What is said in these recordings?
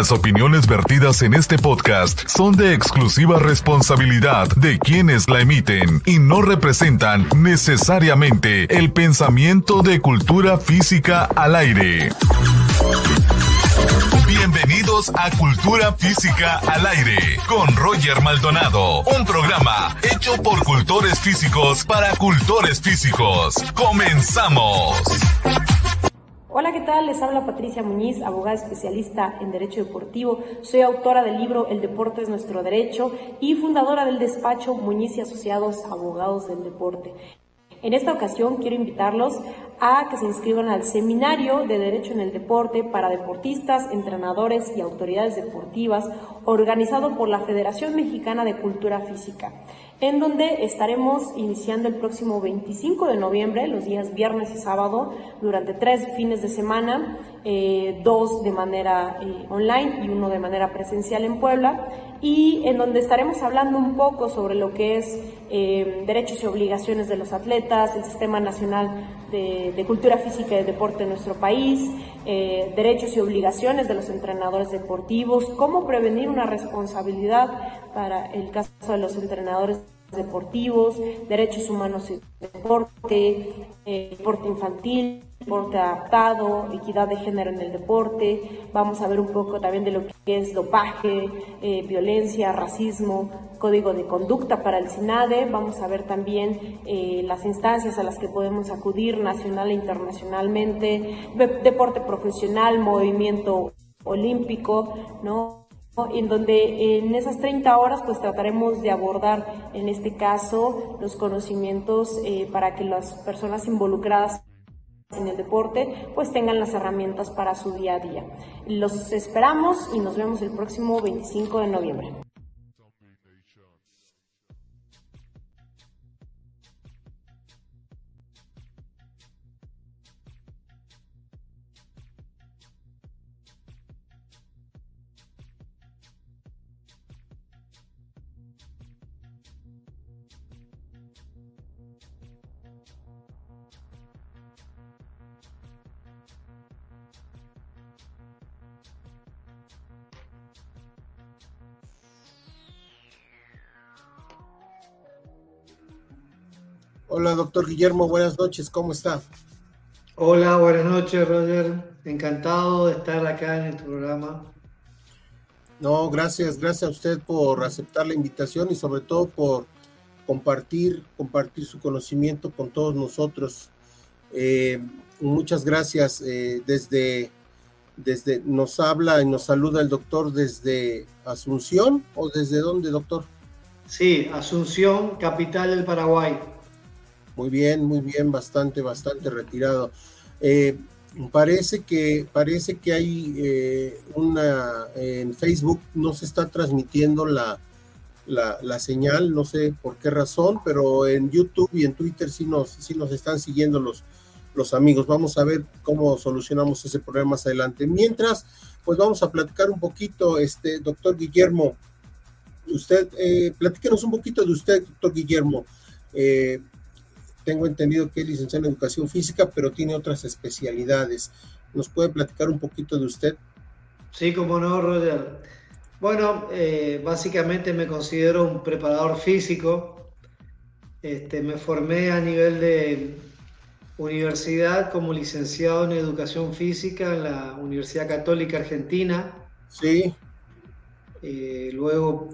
Las opiniones vertidas en este podcast son de exclusiva responsabilidad de quienes la emiten y no representan necesariamente el pensamiento de cultura física al aire. Bienvenidos a Cultura Física al Aire con Roger Maldonado, un programa hecho por cultores físicos para cultores físicos. Comenzamos. Hola, ¿qué tal? Les habla Patricia Muñiz, abogada especialista en Derecho Deportivo. Soy autora del libro El Deporte es nuestro derecho y fundadora del despacho Muñiz y Asociados Abogados del Deporte. En esta ocasión quiero invitarlos a que se inscriban al seminario de Derecho en el Deporte para deportistas, entrenadores y autoridades deportivas organizado por la Federación Mexicana de Cultura Física, en donde estaremos iniciando el próximo 25 de noviembre, los días viernes y sábado, durante tres fines de semana, eh, dos de manera eh, online y uno de manera presencial en Puebla y en donde estaremos hablando un poco sobre lo que es eh, derechos y obligaciones de los atletas, el Sistema Nacional de, Cultura Física y de Deporte en nuestro país, eh, derechos y obligaciones de los entrenadores deportivos, cómo prevenir una responsabilidad para el caso de los entrenadores deportivos, derechos humanos y deporte, eh, deporte infantil, deporte adaptado, equidad de género en el deporte. Vamos a ver un poco también de lo que es dopaje, eh, violencia, racismo, código de conducta para el SINADE. Vamos a ver también eh, las instancias a las que podemos acudir nacional e internacionalmente, deporte profesional, movimiento olímpico, ¿no? en donde en esas 30 horas pues trataremos de abordar en este caso los conocimientos eh, para que las personas involucradas en el deporte pues tengan las herramientas para su día a día. Los esperamos y nos vemos el próximo 25 de noviembre. Hola, doctor Guillermo, buenas noches, ¿cómo está? Hola, buenas noches, Roger. Encantado de estar acá en el programa. No, gracias, gracias a usted por aceptar la invitación y sobre todo por compartir, compartir su conocimiento con todos nosotros. Eh, muchas gracias. Eh, desde, desde nos habla y nos saluda el doctor desde Asunción o desde dónde, doctor? Sí, Asunción, capital del Paraguay. Muy bien, muy bien, bastante, bastante retirado. Eh, parece que parece que hay eh, una en Facebook no se está transmitiendo la, la, señal, no sé por qué razón, pero en YouTube y en Twitter sí nos, sí nos están siguiendo los, los amigos. Vamos a ver cómo solucionamos ese problema más adelante. Mientras, pues vamos a platicar un poquito, este doctor Guillermo. Usted, eh, platíquenos un poquito de usted, doctor Guillermo. Eh, tengo entendido que es licenciado en educación física, pero tiene otras especialidades. ¿Nos puede platicar un poquito de usted? Sí, como no, Roger. Bueno, eh, básicamente me considero un preparador físico. Este, me formé a nivel de universidad como licenciado en educación física en la Universidad Católica Argentina. Sí. Eh, luego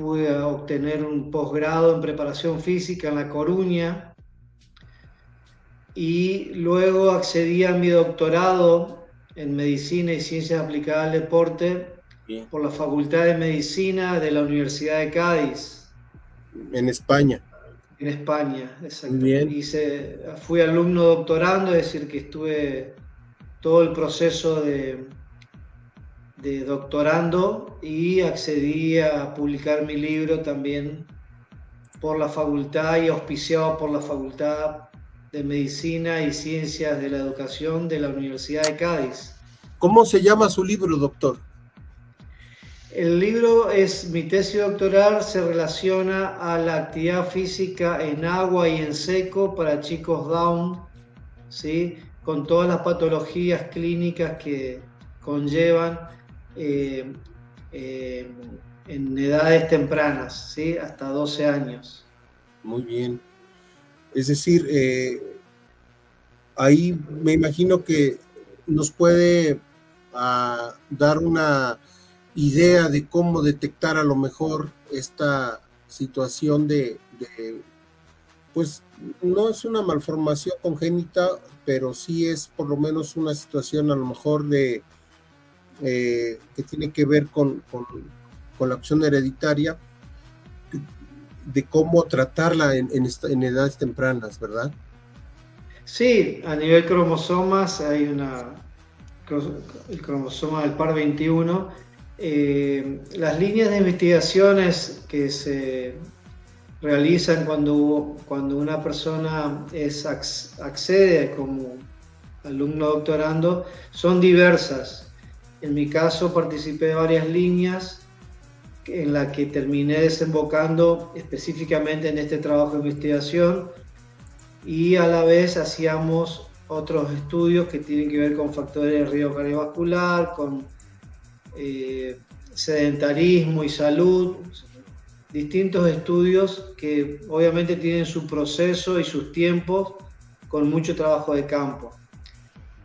pude obtener un posgrado en preparación física en La Coruña y luego accedí a mi doctorado en Medicina y Ciencias Aplicadas al Deporte por la Facultad de Medicina de la Universidad de Cádiz. En España. En España, exactamente. fui alumno doctorando, es decir, que estuve todo el proceso de, de doctorando y accedí a publicar mi libro también por la facultad y auspiciado por la Facultad de Medicina y Ciencias de la Educación de la Universidad de Cádiz. ¿Cómo se llama su libro, doctor? El libro es mi tesis doctoral, se relaciona a la actividad física en agua y en seco para chicos Down, ¿sí? con todas las patologías clínicas que conllevan eh, eh, en edades tempranas, ¿sí? hasta 12 años. Muy bien. Es decir, ahí me imagino que nos puede ah, dar una idea de cómo detectar a lo mejor esta situación de, pues no es una malformación congénita, pero sí es por lo menos una situación a lo mejor de eh, que tiene que ver con, la opción hereditaria, de cómo tratarla en, en, edades tempranas, ¿verdad? Sí, a nivel cromosomas hay una, el cromosoma del par 21 eh, las líneas de investigaciones que se realizan cuando, cuando una persona es, accede como alumno doctorando son diversas. En mi caso participé de varias líneas en las que terminé desembocando específicamente en este trabajo de investigación y a la vez hacíamos otros estudios que tienen que ver con factores de riesgo cardiovascular, con eh, sedentarismo y salud, distintos estudios que obviamente tienen su proceso y sus tiempos con mucho trabajo de campo.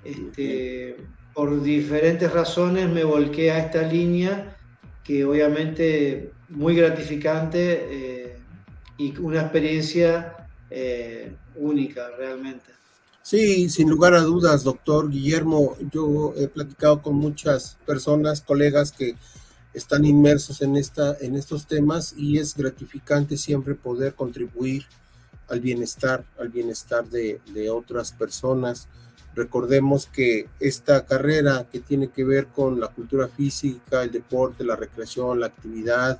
Este, por diferentes razones me volqué a esta línea que obviamente muy gratificante eh, y una experiencia eh, única realmente. Sí, sin lugar a dudas, doctor Guillermo. Yo he platicado con muchas personas, colegas que están inmersos en, esta, en estos temas y es gratificante siempre poder contribuir al bienestar, al bienestar de, de otras personas. Recordemos que esta carrera que tiene que ver con la cultura física, el deporte, la recreación, la actividad,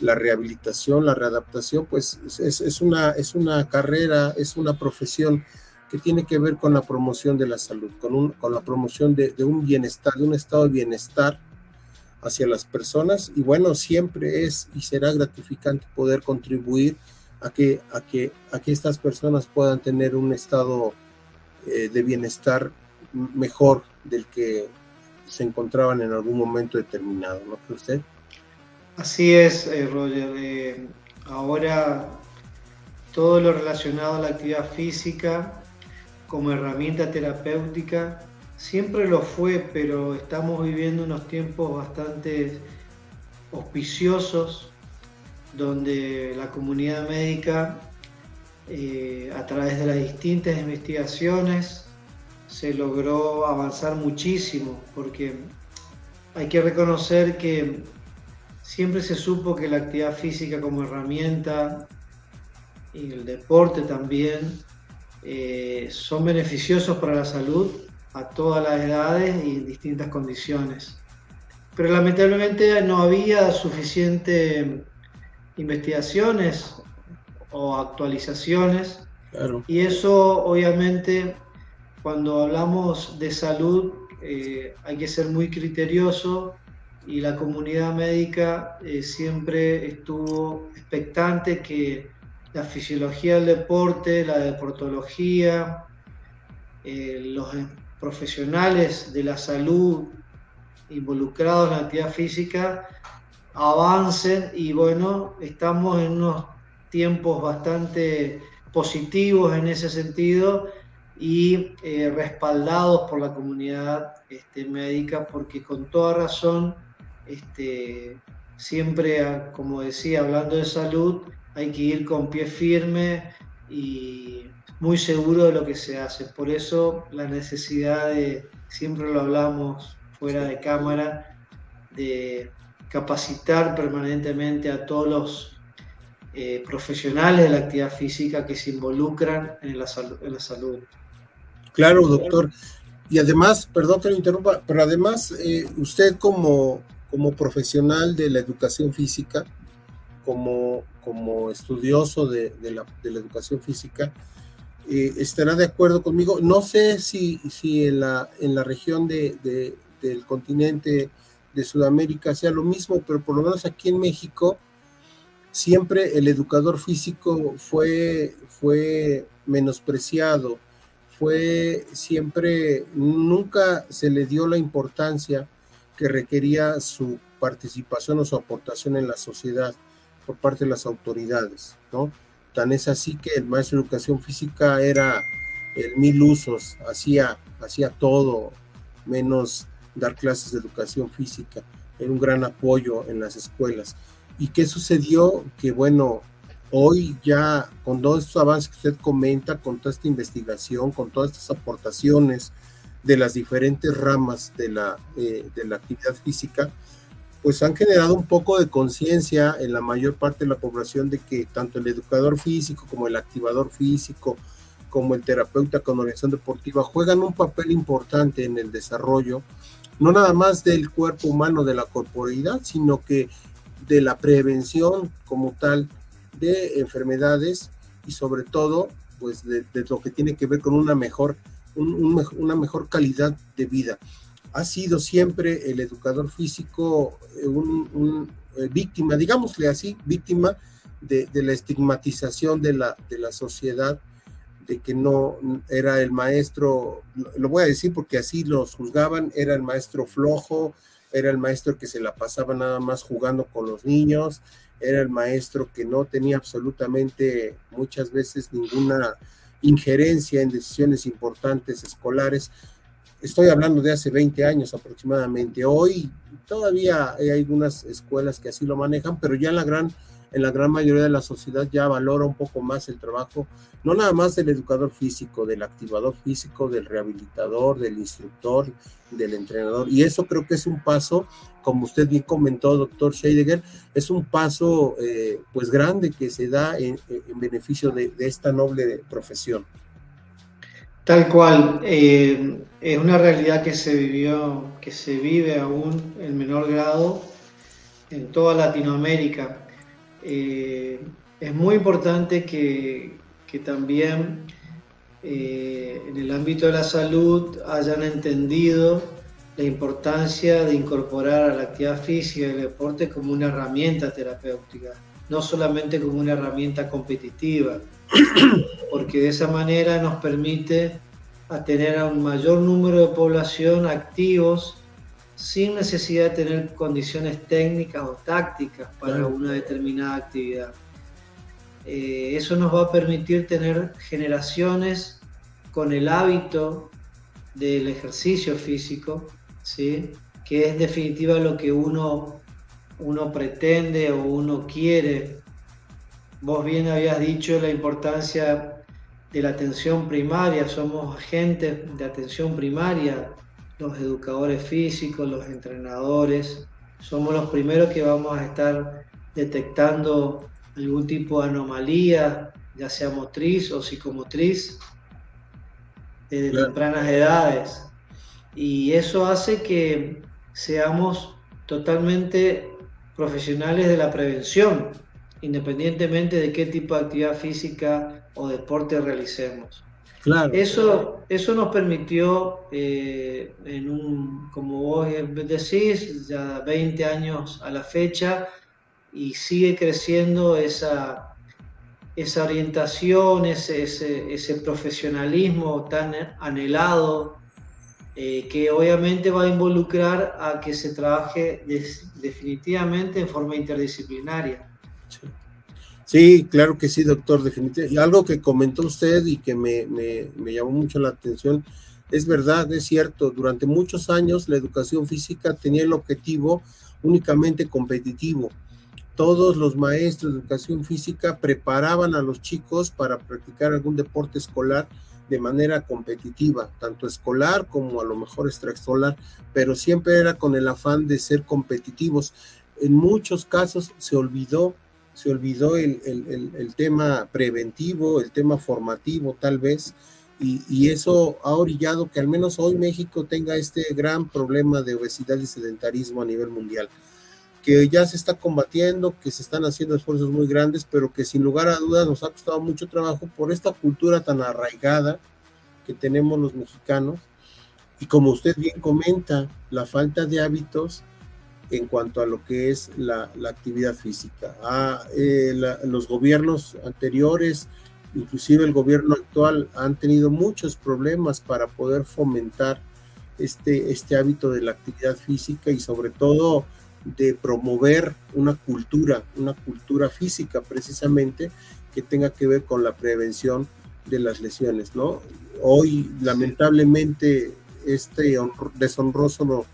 la rehabilitación, la readaptación, pues es, es, una, es una carrera, es una profesión que tiene que ver con la promoción de la salud, con, con la promoción de, un bienestar, de un estado de bienestar hacia las personas. Y bueno, siempre es y será gratificante poder contribuir a que, a que, a que estas personas puedan tener un estado eh, de bienestar mejor del que se encontraban en algún momento determinado, ¿no cree usted? Así es, eh, Roger. Eh, ahora todo lo relacionado a la actividad física como herramienta terapéutica. Siempre lo fue, pero estamos viviendo unos tiempos bastante auspiciosos donde la comunidad médica, eh, a través de las distintas investigaciones, se logró avanzar muchísimo, porque hay que reconocer que siempre se supo que la actividad física como herramienta y el deporte también eh, son beneficiosos para la salud a todas las edades y en distintas condiciones. Pero lamentablemente no había suficiente investigaciones o actualizaciones. Y eso obviamente cuando hablamos de salud eh, hay que ser muy criterioso y la comunidad médica eh, siempre estuvo expectante que la fisiología del deporte, la deportología, eh, los profesionales de la salud involucrados en la actividad física avancen y bueno, estamos en unos tiempos bastante positivos en ese sentido y eh, respaldados por la comunidad este, médica porque con toda razón este, siempre, como decía, hablando de salud, hay que ir con pie firme y muy seguro de lo que se hace. Por eso la necesidad de, siempre lo hablamos fuera de cámara, de capacitar permanentemente a todos los eh, profesionales de la actividad física que se involucran en la, en la salud. Claro, doctor. Y además, perdón que lo interrumpa, pero además eh, usted como, como profesional de la educación física, como, como estudioso de, la, educación física, eh, estará de acuerdo conmigo. No sé si, si en, la, en la región de, del continente de Sudamérica sea lo mismo, pero por lo menos aquí en México, siempre el educador físico fue, fue menospreciado, fue siempre, nunca se le dio la importancia que requería su participación o su aportación en la sociedad por parte de las autoridades. Tan es así que el maestro de educación física era el mil usos, hacía, hacía todo, menos dar clases de educación física. Era un gran apoyo en las escuelas. ¿Y qué sucedió? Que bueno, hoy ya con todos estos avances que usted comenta, con toda esta investigación, con todas estas aportaciones de las diferentes ramas de la, eh, de la actividad física, pues han generado un poco de conciencia en la mayor parte de la población de que tanto el educador físico como el activador físico, como el terapeuta con organización deportiva juegan un papel importante en el desarrollo, no nada más del cuerpo humano, de la corporeidad, sino que de la prevención como tal de enfermedades y sobre todo pues de, lo que tiene que ver con una mejor, una mejor calidad de vida. Ha sido siempre el educador físico eh, un, eh, víctima, digámosle así, víctima de, de, la estigmatización de la, de la sociedad de que no era el maestro, lo voy a decir porque así los juzgaban, era el maestro flojo, era el maestro que se la pasaba nada más jugando con los niños, era el maestro que no tenía absolutamente muchas veces ninguna injerencia en decisiones importantes escolares. Estoy hablando de hace 20 años aproximadamente. Hoy todavía hay algunas escuelas que así lo manejan, pero ya en la gran en la gran mayoría de la sociedad ya valora un poco más el trabajo, no nada más del educador físico, del activador físico, del rehabilitador, del instructor, del entrenador. Y eso creo que es un paso, como usted bien comentó, doctor Scheidegger, es un paso eh, pues grande que se da en, beneficio de, esta noble profesión. Tal cual, eh, es una realidad que se vivió, que se vive aún en menor grado en toda Latinoamérica. Eh, es muy importante que, también eh, en el ámbito de la salud hayan entendido la importancia de incorporar a la actividad física y el deporte como una herramienta terapéutica, no solamente como una herramienta competitiva, porque de esa manera nos permite a tener a un mayor número de población activos sin necesidad de tener condiciones técnicas o tácticas para una determinada actividad. Eh, eso nos va a permitir tener generaciones con el hábito del ejercicio físico, ¿sí? que es definitiva lo que uno, uno pretende o uno quiere. Vos bien habías dicho la importancia de la atención primaria, somos agentes de atención primaria los educadores físicos, los entrenadores, somos los primeros que vamos a estar detectando algún tipo de anomalía, ya sea motriz o psicomotriz, desde tempranas edades. Y eso hace que seamos totalmente profesionales de la prevención, independientemente de qué tipo de actividad física o deporte realicemos. Eso, eso nos permitió, eh, en un, como vos decís, ya 20 años a la fecha, y sigue creciendo esa, esa orientación, ese, ese, profesionalismo tan anhelado, eh, que obviamente va a involucrar a que se trabaje definitivamente en forma interdisciplinaria. Sí, claro que sí, doctor, definitivamente. Y algo que comentó usted y que me, llamó mucho la atención, es verdad, es cierto, durante muchos años la educación física tenía el objetivo únicamente competitivo. Todos los maestros de educación física preparaban a los chicos para practicar algún deporte escolar de manera competitiva, tanto escolar como a lo mejor extraescolar, pero siempre era con el afán de ser competitivos. En muchos casos se olvidó se olvidó el, tema preventivo, el tema formativo tal vez, y, eso ha orillado que al menos hoy México tenga este gran problema de obesidad y sedentarismo a nivel mundial, que ya se está combatiendo, que se están haciendo esfuerzos muy grandes, pero que sin lugar a dudas nos ha costado mucho trabajo por esta cultura tan arraigada que tenemos los mexicanos. Y como usted bien comenta, la falta de hábitos en cuanto a lo que es la, actividad física. Ah, eh, los gobiernos anteriores, inclusive el gobierno actual, han tenido muchos problemas para poder fomentar este, este hábito de la actividad física y sobre todo de promover una cultura, una cultura física precisamente que tenga que ver con la prevención de las lesiones, ¿no? Hoy, lamentablemente, este deshonroso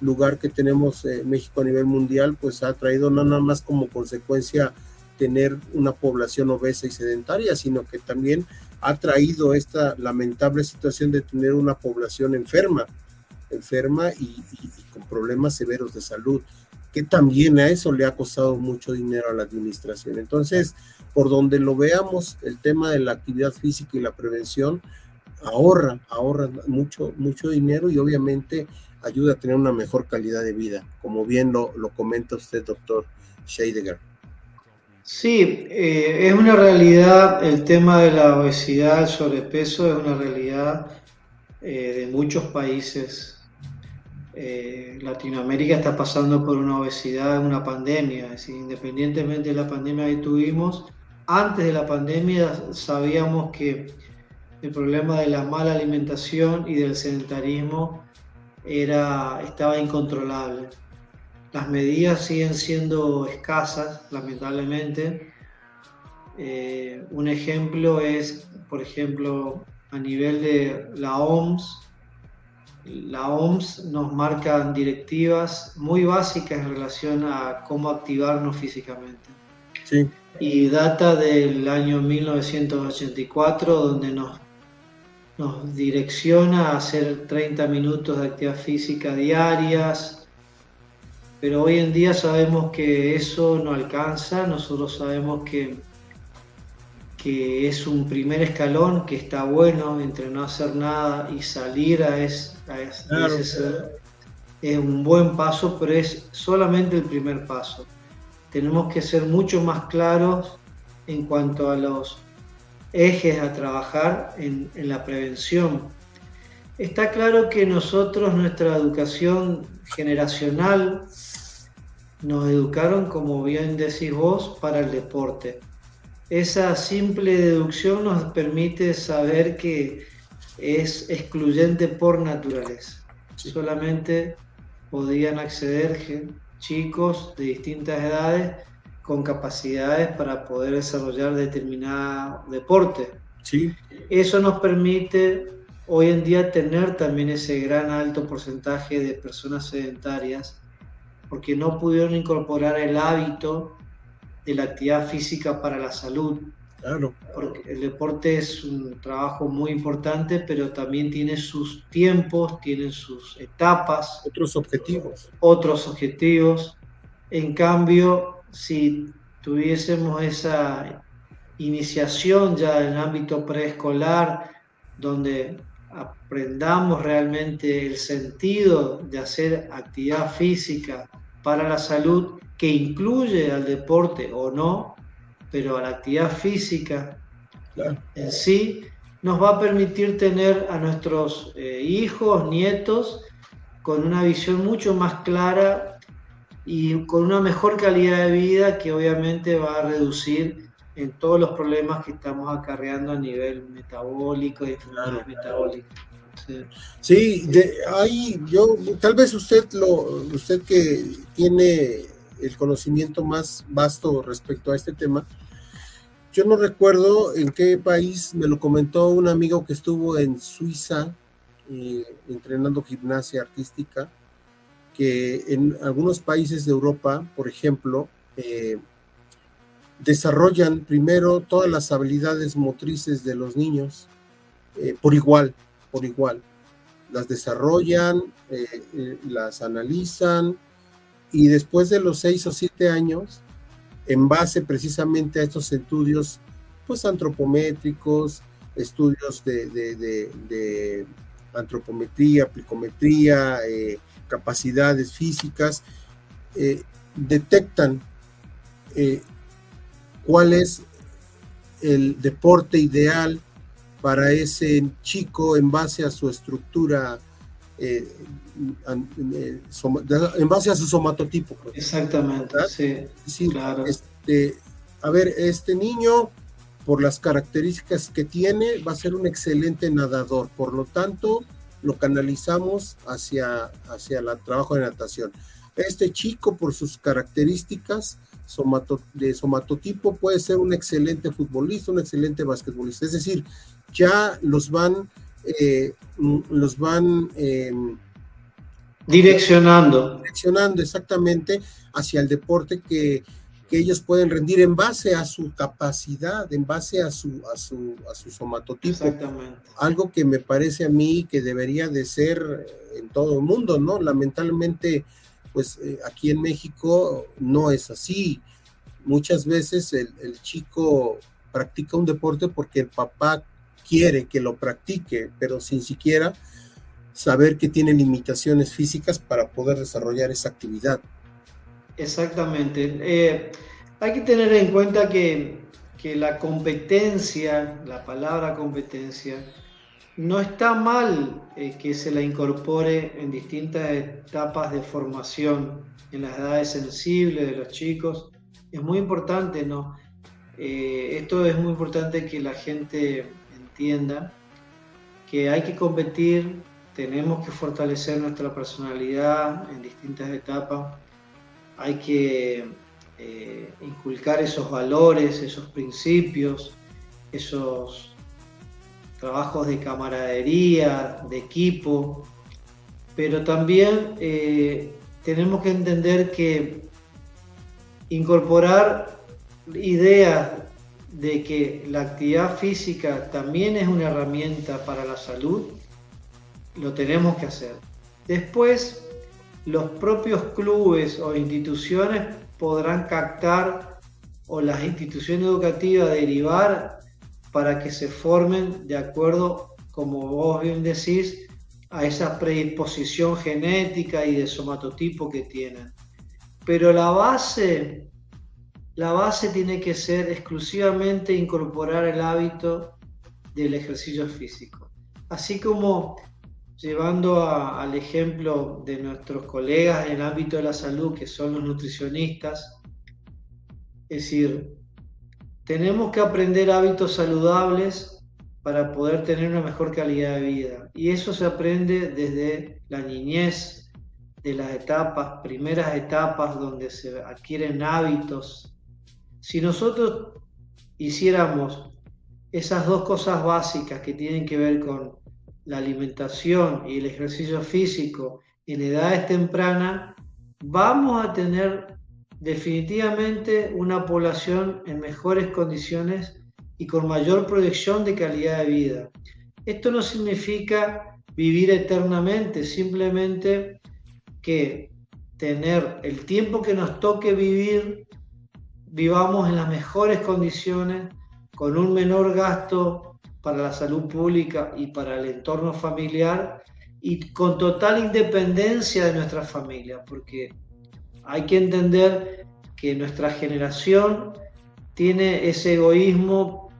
lugar que tenemos en México a nivel mundial, pues ha traído no nada más como consecuencia tener una población obesa y sedentaria, sino que también ha traído esta lamentable situación de tener una población enferma, enferma y, con problemas severos de salud, que también a eso le ha costado mucho dinero a la administración. Entonces, por donde lo veamos, el tema de la actividad física y la prevención ahorra, ahorra mucho, mucho dinero y obviamente ayuda a tener una mejor calidad de vida, como bien lo, lo comenta usted, doctor Scheidegger. Sí, eh, es una realidad el tema de la obesidad, el sobrepeso, es una realidad eh, de muchos países. Eh, Latinoamérica está pasando por una obesidad, una pandemia, independientemente de la pandemia que tuvimos, antes de la pandemia sabíamos que el problema de la mala alimentación y del sedentarismo era, estaba incontrolable. Las medidas siguen siendo escasas, lamentablemente. Eh, un ejemplo es, por ejemplo, a nivel de la OMS, la OMS nos marca directivas muy básicas en relación a cómo activarnos físicamente. Sí. Y data del año 1984, donde nos, nos direcciona a hacer 30 minutos de actividad física diarias, pero hoy en día sabemos que eso no alcanza, nosotros sabemos que, que es un primer escalón, que está bueno entre no hacer nada y salir a, es, ese, es un buen paso, pero es solamente el primer paso. Tenemos que ser mucho más claros en cuanto a los ejes a trabajar en, en la prevención. Está claro que nosotros, nuestra educación generacional, nos educaron, como bien decís vos, para el deporte. Esa simple deducción nos permite saber que es excluyente por naturaleza. Solamente podían acceder chicos de distintas edades con capacidades para poder desarrollar determinado deporte. Sí. Eso nos permite hoy en día tener también ese gran alto porcentaje de personas sedentarias porque no pudieron incorporar el hábito de la actividad física para la salud. Claro. Porque el deporte es un trabajo muy importante, pero también tiene sus tiempos, tiene sus etapas. Otros objetivos. Otros objetivos. En cambio, si tuviésemos esa iniciación ya en el ámbito preescolar, donde aprendamos realmente el sentido de hacer actividad física para la salud que incluye al deporte o no, pero a la actividad física en sí, nos va a permitir tener a nuestros eh, hijos, nietos, con una visión mucho más clara y con una mejor calidad de vida que obviamente va a reducir en todos los problemas que estamos acarreando a nivel metabólico y enfermedades metabólicas. Sí, de, ahí yo, tal vez usted lo, usted que tiene el conocimiento más vasto respecto a este tema, yo no recuerdo en qué país me lo comentó un amigo que estuvo en Suiza eh, entrenando gimnasia artística, que en algunos países de Europa, por ejemplo, eh, desarrollan primero todas las habilidades motrices de los niños eh, por igual, por igual. Las desarrollan, eh, las analizan y después de los seis o siete años, en base precisamente a estos estudios, pues antropométricos, estudios de, antropometría, plicometría, capacidades físicas, detectan cuál es el deporte ideal para ese chico en base a su estructura, eh, eh, en base a su somatotipo. Pues. Exactamente, sí, claro. Este, a ver, este niño, por las características que tiene, va a ser un excelente nadador. Por lo tanto, lo canalizamos hacia, hacia el trabajo de natación. Este chico, por sus características de somatotipo, puede ser un excelente futbolista, un excelente basquetbolista. Es decir, ya los van, eh, los van em, direccionando. Direccionando exactamente hacia el deporte que, que, ellos pueden rendir en base a su capacidad, en base a su, a su, a su somatotipo. Exactamente. Algo que me parece a mí que debería de ser en todo el mundo, ¿no? Lamentablemente pues eh, aquí en México no es así. Muchas veces el, chico practica un deporte porque el papá quiere que lo practique, pero sin siquiera saber que tiene limitaciones físicas para poder desarrollar esa actividad. Exactamente. Eh, hay que tener en cuenta que, que la competencia, la palabra competencia, no está mal eh, que se la incorpore en distintas etapas de formación, en las edades sensibles de los chicos. Es muy importante, ¿no? Eh, esto es muy importante que la gente entienda que hay que competir, tenemos que fortalecer nuestra personalidad en distintas etapas, hay que eh, inculcar esos valores, esos principios, esos trabajos de camaradería, de equipo, pero también eh, tenemos que entender que incorporar ideas de que la actividad física también es una herramienta para la salud, lo tenemos que hacer. Después, los propios clubes o instituciones podrán captar o las instituciones educativas derivar para que se formen de acuerdo, como vos bien decís, a esa predisposición genética y de somatotipo que tienen. Pero la base, la base tiene que ser exclusivamente incorporar el hábito del ejercicio físico. Así como llevando al ejemplo de nuestros colegas en el ámbito de la salud, que son los nutricionistas, es decir, tenemos que aprender hábitos saludables para poder tener una mejor calidad de vida. Y eso se aprende desde la niñez, de las etapas, primeras etapas donde se adquieren hábitos. Si nosotros hiciéramos esas dos cosas básicas que tienen que ver con la alimentación y el ejercicio físico en edades tempranas, vamos a tener definitivamente una población en mejores condiciones y con mayor proyección de calidad de vida. Esto no significa vivir eternamente, simplemente que tener el tiempo que nos toque vivir, vivamos en las mejores condiciones, con un menor gasto para la salud pública y para el entorno familiar y con total independencia de nuestra familia, porque hay que entender que nuestra generación tiene ese egoísmo,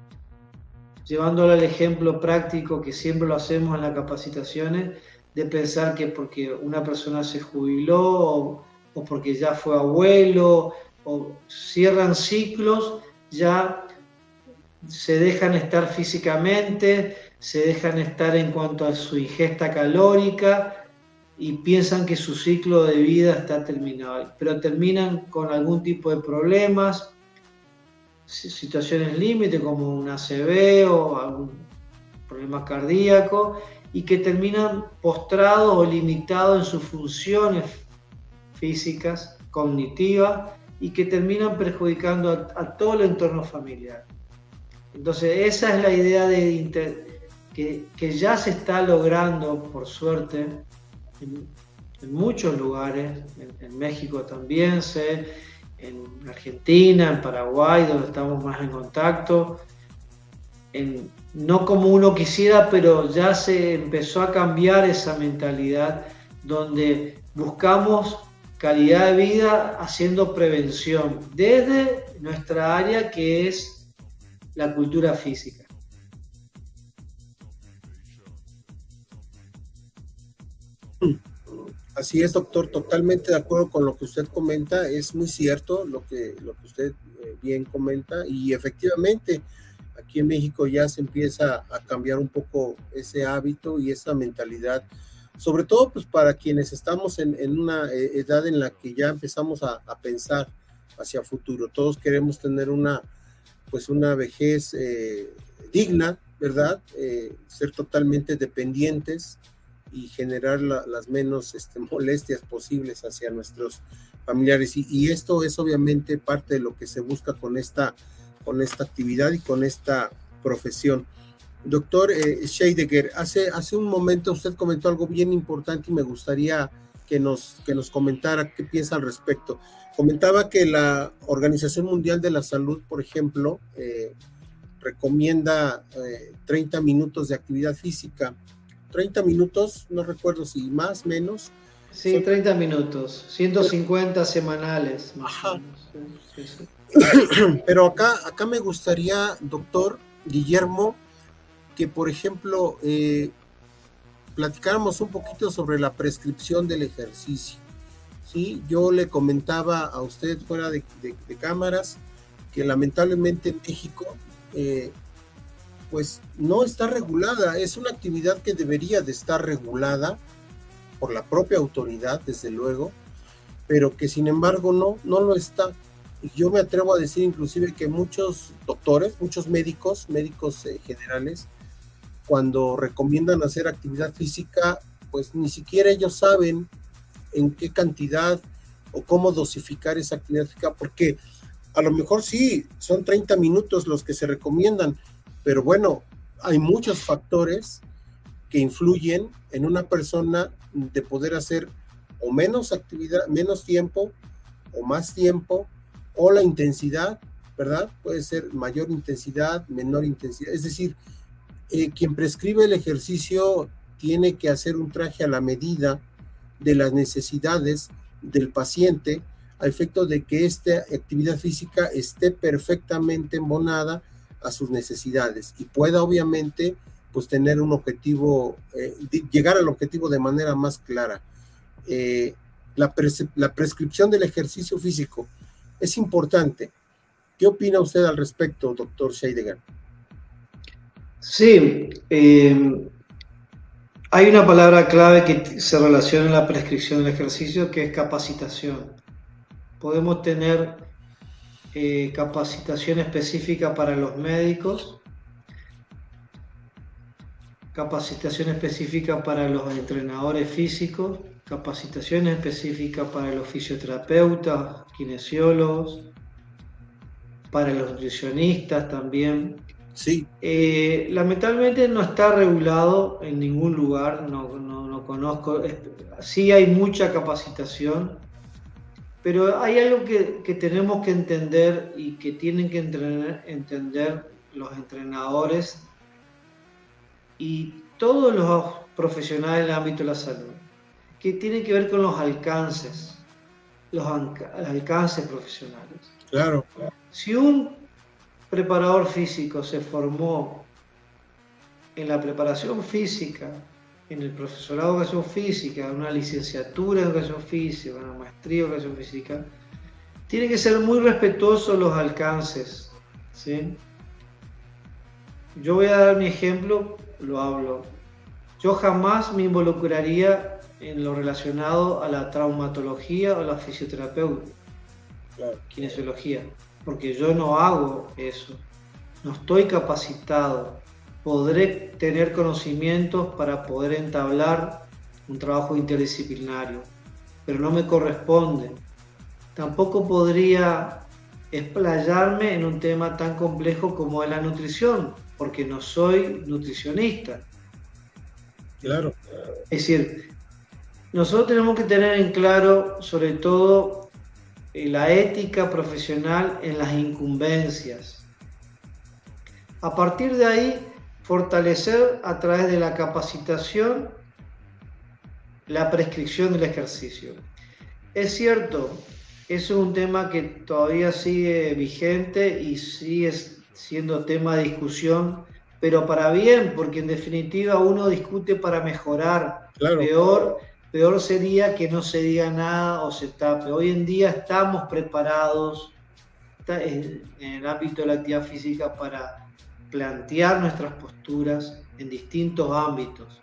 llevándolo al ejemplo práctico que siempre lo hacemos en las capacitaciones, de pensar que porque una persona se jubiló o, o porque ya fue abuelo o cierran ciclos, ya se dejan estar físicamente, se dejan estar en cuanto a su ingesta calórica, y piensan que su ciclo de vida está terminado, pero terminan con algún tipo de problemas, situaciones límite como un ACV o algún problema cardíaco y que terminan postrados o limitados en sus funciones físicas, cognitivas y que terminan perjudicando a, todo el entorno familiar. Entonces esa es la idea de que, que ya se está logrando, por suerte, en, muchos lugares, en, México también en Argentina, en Paraguay, donde estamos más en contacto, no como uno quisiera, pero ya se empezó a cambiar esa mentalidad donde buscamos calidad de vida haciendo prevención desde nuestra área que es la cultura física. Así es, doctor, totalmente de acuerdo con lo que usted comenta, es muy cierto lo que, lo que usted eh, bien comenta y efectivamente aquí en México ya se empieza a cambiar un poco ese hábito y esa mentalidad, sobre todo pues para quienes estamos en, una eh, edad en la que ya empezamos a, pensar hacia futuro. Todos queremos tener una, pues una vejez eh, digna, ¿verdad? Eh, ser totalmente dependientes y generar las menos este, molestias posibles hacia nuestros familiares. Y, esto es obviamente parte de lo que se busca con esta, con esta actividad y con esta profesión. Doctor eh, Scheidegger, hace, hace un momento usted comentó algo bien importante y me gustaría que nos, que nos comentara qué piensa al respecto. Comentaba que la Organización Mundial de la Salud, por ejemplo, eh, recomienda 30 eh, minutos de actividad física. 30 minutos, no recuerdo si más, menos, Sí, 30 minutos, 150 semanales. Pero acá, acá me gustaría, doctor Guillermo, que por ejemplo eh, platicáramos un poquito sobre la prescripción del ejercicio. ¿sí? Yo le comentaba a usted fuera de, cámaras que lamentablemente en México eh, pues no está regulada, es una actividad que debería de estar regulada por la propia autoridad, desde luego, pero que sin embargo no, no lo está. Yo me atrevo a decir inclusive que muchos doctores, muchos médicos, médicos eh, generales, cuando recomiendan hacer actividad física, pues ni siquiera ellos saben en qué cantidad o cómo dosificar esa actividad física, porque a lo mejor sí, son 30 minutos los que se recomiendan, pero bueno, hay muchos factores que influyen en una persona de poder hacer o menos actividad, menos tiempo o más tiempo, o la intensidad, ¿verdad? Puede ser mayor intensidad, menor intensidad. Es decir, eh, quien prescribe el ejercicio tiene que hacer un traje a la medida de las necesidades del paciente a efecto de que esta actividad física esté perfectamente embonada a sus necesidades y pueda obviamente pues tener un objetivo, eh, llegar al objetivo de manera más clara. Eh, la, la, prescripción del ejercicio físico es importante. ¿Qué opina usted al respecto, doctor Scheidegger? Sí, eh, hay una palabra clave que se relaciona en la prescripción del ejercicio que es capacitación. Podemos tener capacitación específica para los médicos, capacitación específica para los entrenadores físicos, capacitación específica para los fisioterapeutas, kinesiólogos, para los nutricionistas también. Sí. Eh, lamentablemente no está regulado en ningún lugar, no, no, conozco. Sí hay mucha capacitación, pero hay algo que, que tenemos que entender y que tienen que entender los entrenadores y todos los profesionales del ámbito de la salud, que tienen que ver con los alcances, los alcances profesionales. Claro. Si un preparador físico se formó en la preparación física, en el profesorado de educación física, una licenciatura de educación física, una maestría de educación física, tiene que ser muy respetuoso los alcances. ¿sí? Yo voy a dar mi ejemplo lo hablo. Yo jamás me involucraría en lo relacionado a la traumatología o la fisioterapeuta, kinesiología, porque yo no hago eso, no estoy capacitado. Podré tener conocimientos para poder entablar un trabajo interdisciplinario, pero no me corresponde. Tampoco podría explayarme en un tema tan complejo como es la nutrición, porque no soy nutricionista. Claro. Es decir, nosotros tenemos que tener en claro, sobre todo, la ética profesional en las incumbencias. A partir de ahí, fortalecer a través de la capacitación la prescripción del ejercicio. Es cierto, eso es un tema que todavía sigue vigente y sigue siendo tema de discusión, pero para bien, porque en definitiva uno discute para mejorar. Peor, peor sería que no se diga nada o se tape. Hoy en día estamos preparados en el ámbito de la actividad física para plantear nuestras posturas en distintos ámbitos.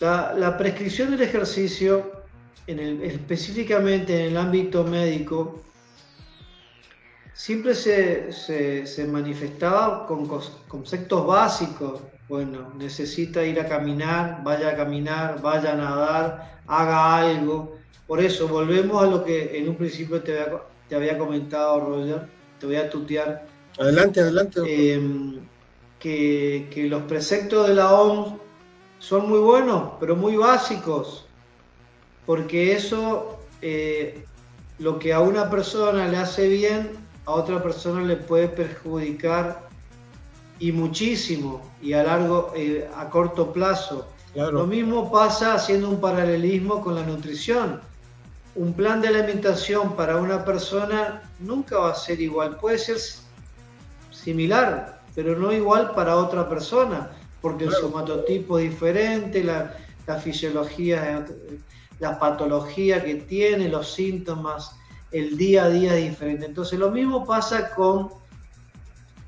La, prescripción del ejercicio, específicamente en el ámbito médico, siempre se, manifestaba con conceptos básicos. Bueno, necesita ir a caminar, vaya a caminar, vaya a nadar, haga algo. Por eso, volvemos a lo que en un principio te había, te había comentado, Roger, te voy a tutear. Adelante, adelante. Em, que, que los preceptos de la OMS son muy buenos, pero muy básicos, porque eso, eh, lo que a una persona le hace bien, a otra persona le puede perjudicar y muchísimo, y a largo, eh, a corto plazo. Lo mismo pasa haciendo un paralelismo con la nutrición. Un plan de alimentación para una persona nunca va a ser igual, puede ser similar, pero no igual para otra persona porque el somatotipo es diferente, la, fisiología, la patología que tiene, los síntomas, el día a día es diferente. Entonces lo mismo pasa con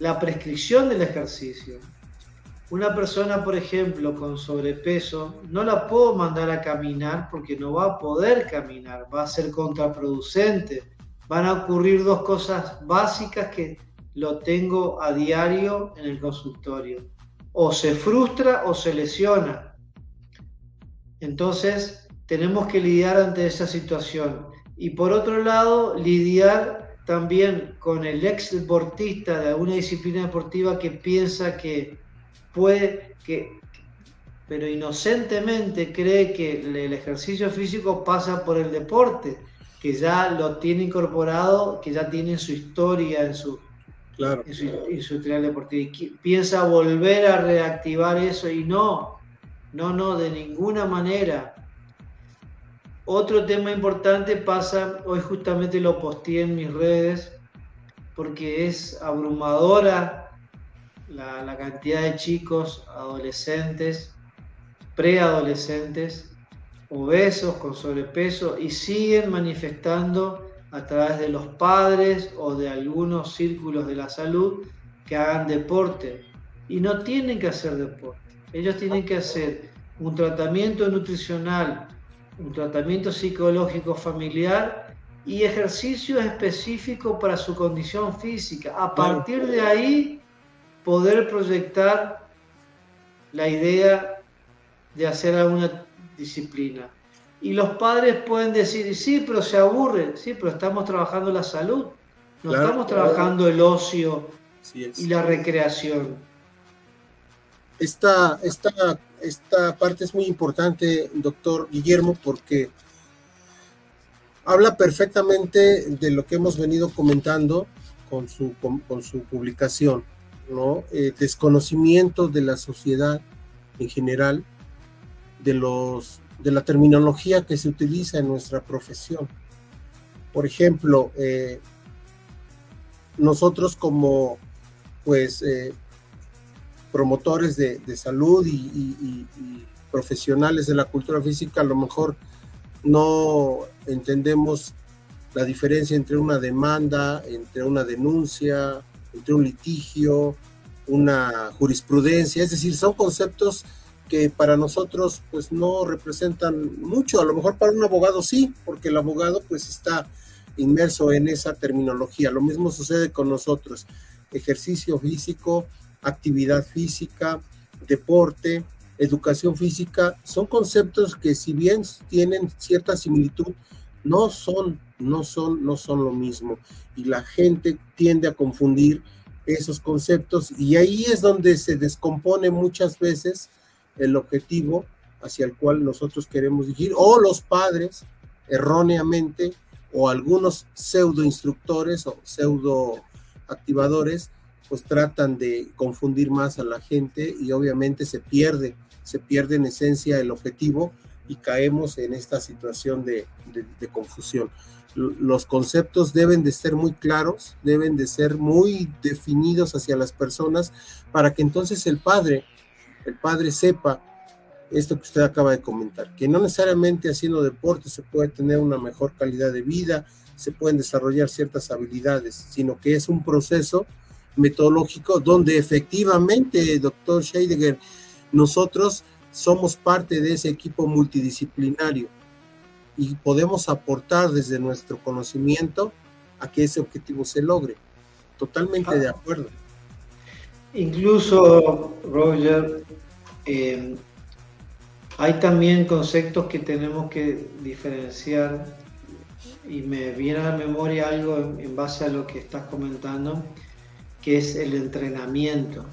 la prescripción del ejercicio. Una persona, por ejemplo, con sobrepeso, no la puedo mandar a caminar porque no va a poder caminar, va a ser contraproducente. Van a ocurrir dos cosas básicas que lo tengo a diario en el consultorio o se frustra o se lesiona. Entonces, tenemos que lidiar ante esa situación. Y por otro lado, lidiar también con el ex deportista de alguna disciplina deportiva que piensa que puede, que, pero inocentemente cree que el ejercicio físico pasa por el deporte, que ya lo tiene incorporado, que ya tiene su historia en su, claro. en, su, deportivo. Y piensa volver a reactivar eso y no, no, no, de ninguna manera. Otro tema importante pasa, hoy justamente lo posteé en mis redes, porque es abrumadora la, la cantidad de chicos, adolescentes, preadolescentes, obesos, con sobrepeso, y siguen manifestando a través de los padres o de algunos círculos de la salud que hagan deporte. Y no tienen que hacer deporte. Ellos tienen que hacer un tratamiento nutricional, un tratamiento psicológico familiar y ejercicio específico para su condición física. A partir de ahí, poder proyectar la idea de hacer alguna disciplina. Y los padres pueden decir, sí, pero se aburre, sí, pero estamos trabajando la salud, no estamos trabajando el ocio y la recreación. Esta, esta, esta parte es muy importante, doctor Guillermo, porque habla perfectamente de lo que hemos venido comentando con su, con, su publicación, ¿no? Eh, desconocimiento de la sociedad en general, de los de la terminología que se utiliza en nuestra profesión. Por ejemplo, eh, nosotros como pues eh, promotores de, salud y, profesionales de la cultura física, a lo mejor no entendemos la diferencia entre una demanda, entre una denuncia, entre un litigio, una jurisprudencia, es decir, son conceptos que para nosotros pues no representan mucho, a lo mejor para un abogado sí, porque el abogado pues está inmerso en esa terminología. Lo mismo sucede con nosotros, ejercicio físico, actividad física, deporte, educación física, son conceptos que si bien tienen cierta similitud, no son, no son, no son lo mismo. Y la gente tiende a confundir esos conceptos y ahí es donde se descompone muchas veces el objetivo hacia el cual nosotros queremos dirigir, o los padres erróneamente, o algunos pseudo instructores o pseudo activadores, pues tratan de confundir más a la gente y obviamente se pierde, se pierde en esencia el objetivo y caemos en esta situación de, de confusión. Los conceptos deben de ser muy claros, deben de ser muy definidos hacia las personas para que entonces el padre el padre sepa esto que usted acaba de comentar, que no necesariamente haciendo deporte se puede tener una mejor calidad de vida, se pueden desarrollar ciertas habilidades, sino que es un proceso metodológico donde efectivamente, doctor Scheidegger, nosotros somos parte de ese equipo multidisciplinario y podemos aportar desde nuestro conocimiento a que ese objetivo se logre. Totalmente de acuerdo. Incluso, Roger, eh, hay también conceptos que tenemos que diferenciar y me viene a la memoria algo en, base a lo que estás comentando, que es el entrenamiento.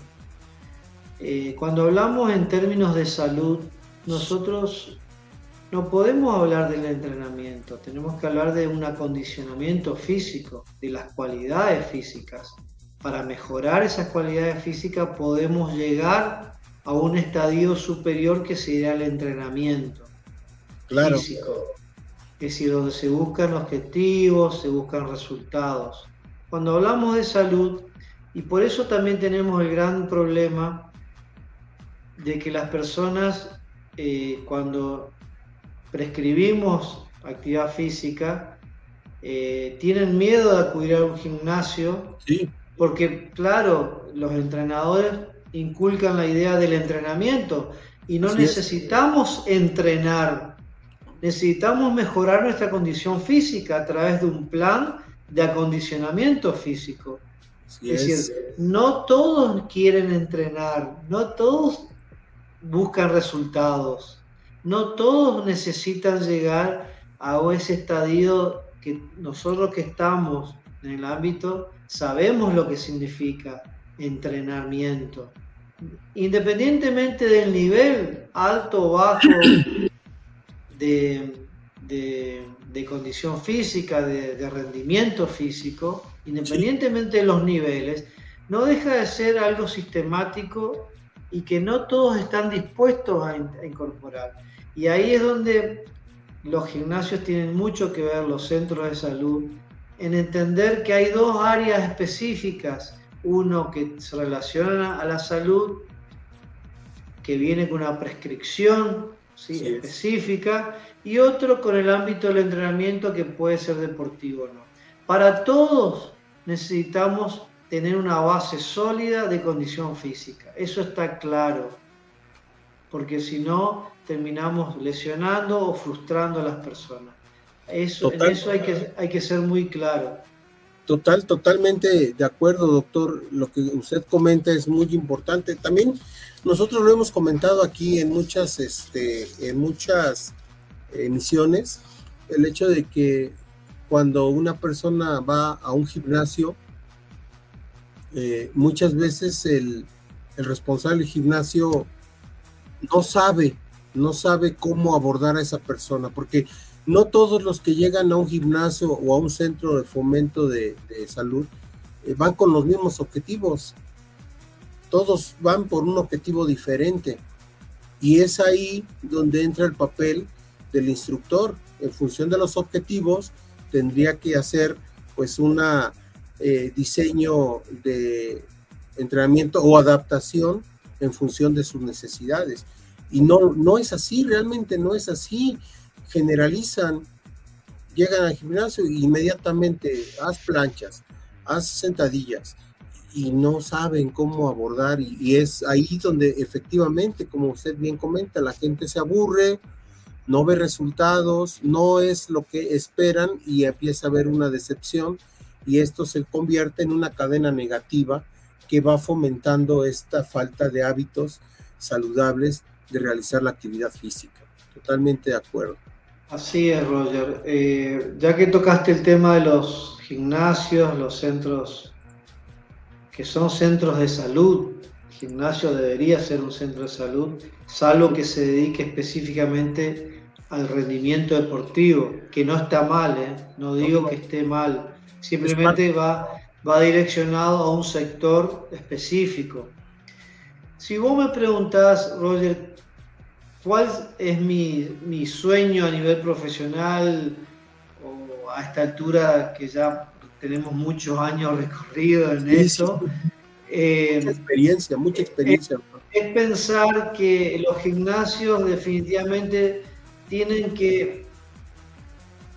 Eh, cuando hablamos en términos de salud, nosotros no podemos hablar del entrenamiento, tenemos que hablar de un acondicionamiento físico, de las cualidades físicas. Para mejorar esas cualidades físicas podemos llegar a un estadio superior que sería el entrenamiento físico. Es decir, donde se buscan objetivos, se buscan resultados. Cuando hablamos de salud, y por eso también tenemos el gran problema de que las personas eh, cuando prescribimos actividad física eh, tienen miedo de acudir a un gimnasio porque claro, los entrenadores inculcan la idea del entrenamiento y no necesitamos entrenar, necesitamos mejorar nuestra condición física a través de un plan de acondicionamiento físico. Es, decir, no todos quieren entrenar, no todos buscan resultados, no todos necesitan llegar a ese estadio que nosotros que estamos en el ámbito sabemos lo que significa entrenamiento. Independientemente del nivel alto o bajo de, condición física, de, rendimiento físico, independientemente de los niveles, no deja de ser algo sistemático y que no todos están dispuestos a, a incorporar. Y ahí es donde los gimnasios tienen mucho que ver, los centros de salud, en entender que hay dos áreas específicas uno que se relaciona a la salud, que viene con una prescripción específica, y otro con el ámbito del entrenamiento que puede ser deportivo o no. Para todos necesitamos tener una base sólida de condición física, eso está claro, porque si no terminamos lesionando o frustrando a las personas. Eso, en eso hay que, hay que ser muy claro. Total, totalmente de acuerdo, doctor. Lo que usted comenta es muy importante. También nosotros lo hemos comentado aquí en muchas, este, en muchas emisiones, el hecho de que cuando una persona va a un gimnasio, eh, muchas veces el, responsable del gimnasio no sabe, no sabe cómo abordar a esa persona, porque no todos los que llegan a un gimnasio o a un centro de fomento de, salud eh, van con los mismos objetivos. Todos van por un objetivo diferente. Y es ahí donde entra el papel del instructor. En función de los objetivos, tendría que hacer pues un eh, diseño de entrenamiento o adaptación en función de sus necesidades. Y no, no es así, realmente no es así generalizan, llegan al gimnasio e inmediatamente haz planchas, haz sentadillas y no saben cómo abordar y, es ahí donde efectivamente, como usted bien comenta, la gente se aburre, no ve resultados, no es lo que esperan y empieza a haber una decepción y esto se convierte en una cadena negativa que va fomentando esta falta de hábitos saludables de realizar la actividad física. Totalmente de acuerdo. Así es, Roger. Eh, ya que tocaste el tema de los gimnasios, los centros que son centros de salud, el gimnasio debería ser un centro de salud, salvo que se dedique específicamente al rendimiento deportivo, que no está mal, ¿eh? no digo que esté mal, simplemente va, va direccionado a un sector específico. Si vos me preguntás, Roger, ¿Cuál es mi, sueño a nivel profesional o a esta altura que ya tenemos muchos años recorridos en eso? Eh, mucha experiencia, mucha experiencia. Es, pensar que los gimnasios definitivamente tienen que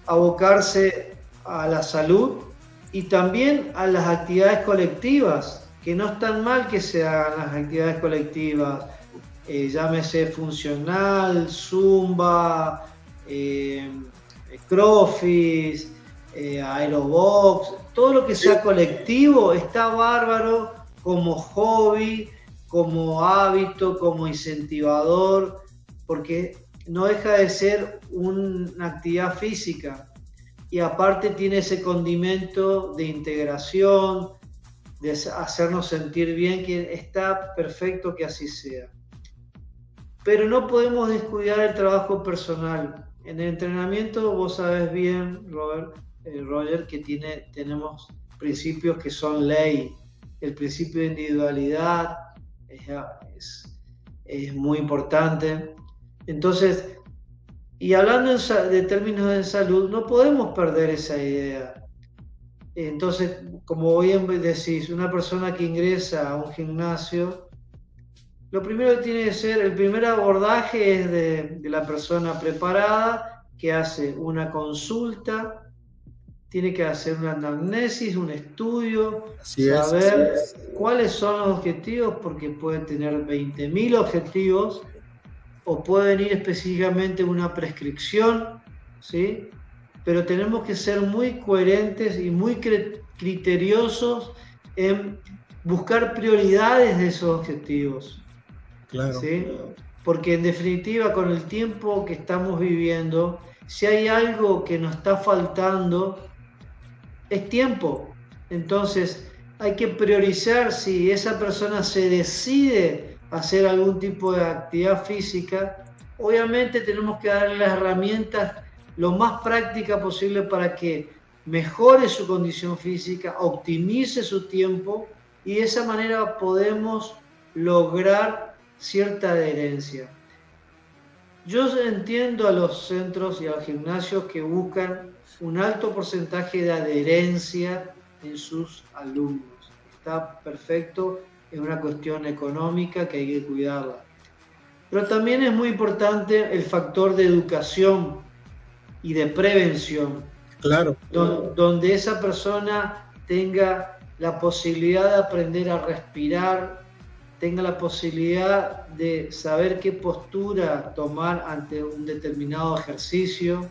abocarse a la salud y también a las actividades colectivas que no es tan mal que se hagan las actividades colectivas, eh, llámese funcional, zumba, eh, crossfit, eh, aerobox, todo lo que sea colectivo está bárbaro como hobby, como hábito, como incentivador, porque no deja de ser una actividad física y aparte tiene ese condimento de integración, de hacernos sentir bien, que está perfecto que así sea. Pero no podemos descuidar el trabajo personal. En el entrenamiento, vos sabes bien, Robert, eh, Roger, que tiene, tenemos principios que son ley. El principio de individualidad es, es muy importante. Entonces, y hablando de términos de salud, no podemos perder esa idea. Entonces, como bien decís, una persona que ingresa a un gimnasio, lo primero que tiene que ser, el primer abordaje es de, la persona preparada que hace una consulta, tiene que hacer una anamnesis, un estudio, saber cuáles son los objetivos, porque puede tener 20.000 objetivos o puede venir específicamente una prescripción, ¿sí? pero tenemos que ser muy coherentes y muy criteriosos en buscar prioridades de esos objetivos. Claro. ¿sí? Porque en definitiva, con el tiempo que estamos viviendo, si hay algo que nos está faltando, es tiempo. Entonces, hay que priorizar si esa persona se decide hacer algún tipo de actividad física, obviamente tenemos que darle las herramientas lo más práctica posible para que mejore su condición física, optimice su tiempo y de esa manera podemos lograr cierta adherencia. Yo entiendo a los centros y a los gimnasios que buscan un alto porcentaje de adherencia en sus alumnos. Está perfecto es una cuestión económica que hay que cuidarla. Pero también es muy importante el factor de educación y de prevención. Claro. donde esa persona tenga la posibilidad de aprender a respirar, tenga la posibilidad de saber qué postura tomar ante un determinado ejercicio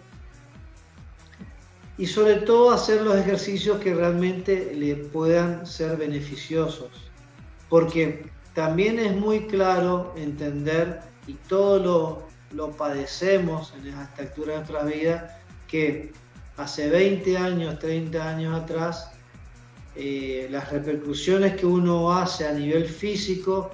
y sobre todo hacer los ejercicios que realmente le puedan ser beneficiosos porque también es muy claro entender, y todo lo, padecemos en esta altura de nuestra vida, que hace 20 años, 30 años atrás, eh, las repercusiones que uno hace a nivel físico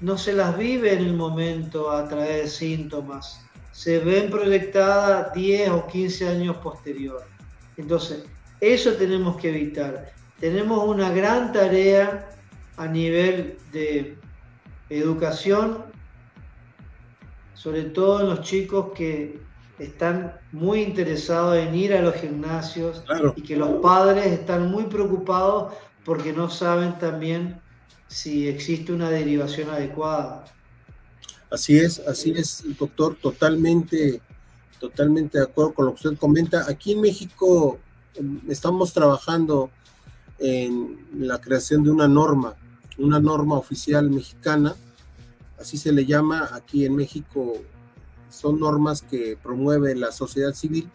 no se las vive en el momento a través de síntomas, se ven proyectadas 10 o 15 años posterior. Entonces, eso tenemos que evitar. Tenemos una gran tarea a nivel de educación, sobre todo en los chicos que están muy interesados en ir a los gimnasios y que los padres están muy preocupados porque no saben también si existe una derivación adecuada. Así es, así es, doctor, totalmente, totalmente de acuerdo con lo que usted comenta. Aquí en México em, estamos trabajando en la creación de una norma una norma oficial mexicana, así se le llama aquí en México, son normas que promueve la sociedad civil.